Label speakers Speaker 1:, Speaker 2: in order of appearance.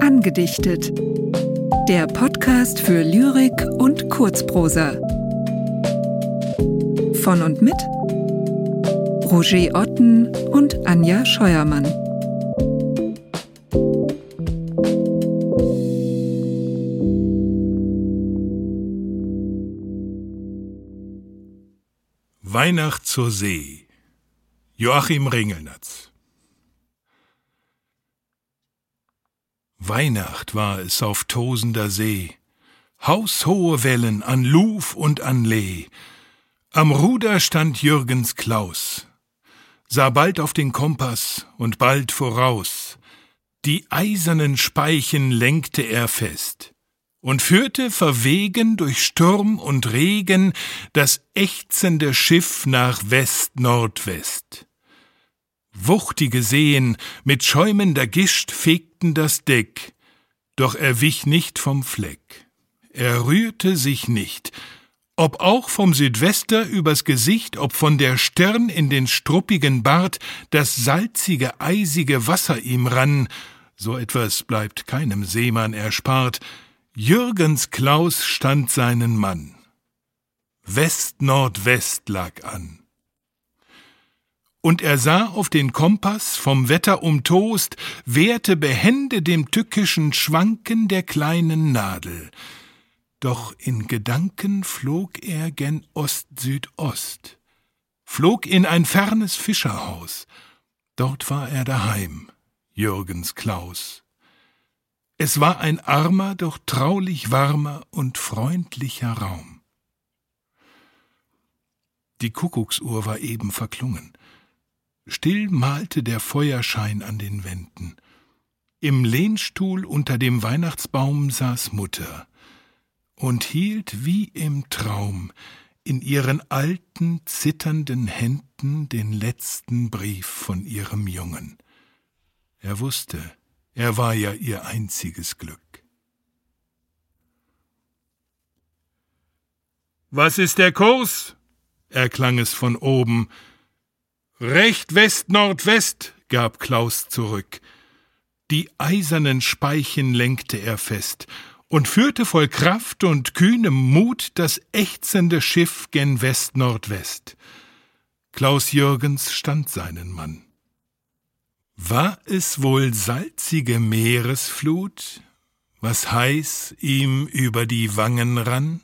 Speaker 1: Angedichtet. Der Podcast für Lyrik und Kurzprosa. Von und mit Roger Otten und Anja Scheuermann.
Speaker 2: Weihnacht zur See. Joachim Ringelnatz. Weihnacht war es auf tosender See, haushohe Wellen an Luf und an Lee. Am Ruder stand Jürgens Klaus, sah bald auf den Kompass und bald voraus. Die eisernen Speichen lenkte er fest und führte verwegen durch Sturm und Regen das ächzende Schiff nach West-Nordwest. Wuchtige Seen mit schäumender Gischt fegten das Deck, doch er wich nicht vom Fleck. Er rührte sich nicht, ob auch vom Südwester übers Gesicht, ob von der Stirn in den struppigen Bart das salzige, eisige Wasser ihm rann, so etwas bleibt keinem Seemann erspart, Jürgens Klaus stand seinen Mann. West-Nordwest lag an. Und er sah auf den Kompass, vom Wetter umtost, wehrte behende dem tückischen Schwanken der kleinen Nadel. Doch in Gedanken flog er gen Ost-Südost, flog in ein fernes Fischerhaus. Dort war er daheim, Jürgens Klaus. Es war ein armer, doch traulich warmer und freundlicher Raum. Die Kuckucksuhr war eben verklungen. Still malte der Feuerschein an den Wänden. Im Lehnstuhl unter dem Weihnachtsbaum saß Mutter und hielt wie im Traum in ihren alten, zitternden Händen den letzten Brief von ihrem Jungen. Er wusste, er war ja ihr einziges Glück. Was ist der Kurs? erklang es von oben. Recht West-Nordwest, gab Klaus zurück. Die eisernen Speichen lenkte er fest und führte voll Kraft und kühnem Mut das ächzende Schiff gen West-Nordwest. Klaus Jürgens stand seinen Mann. War es wohl salzige Meeresflut, was heiß ihm über die Wangen rann?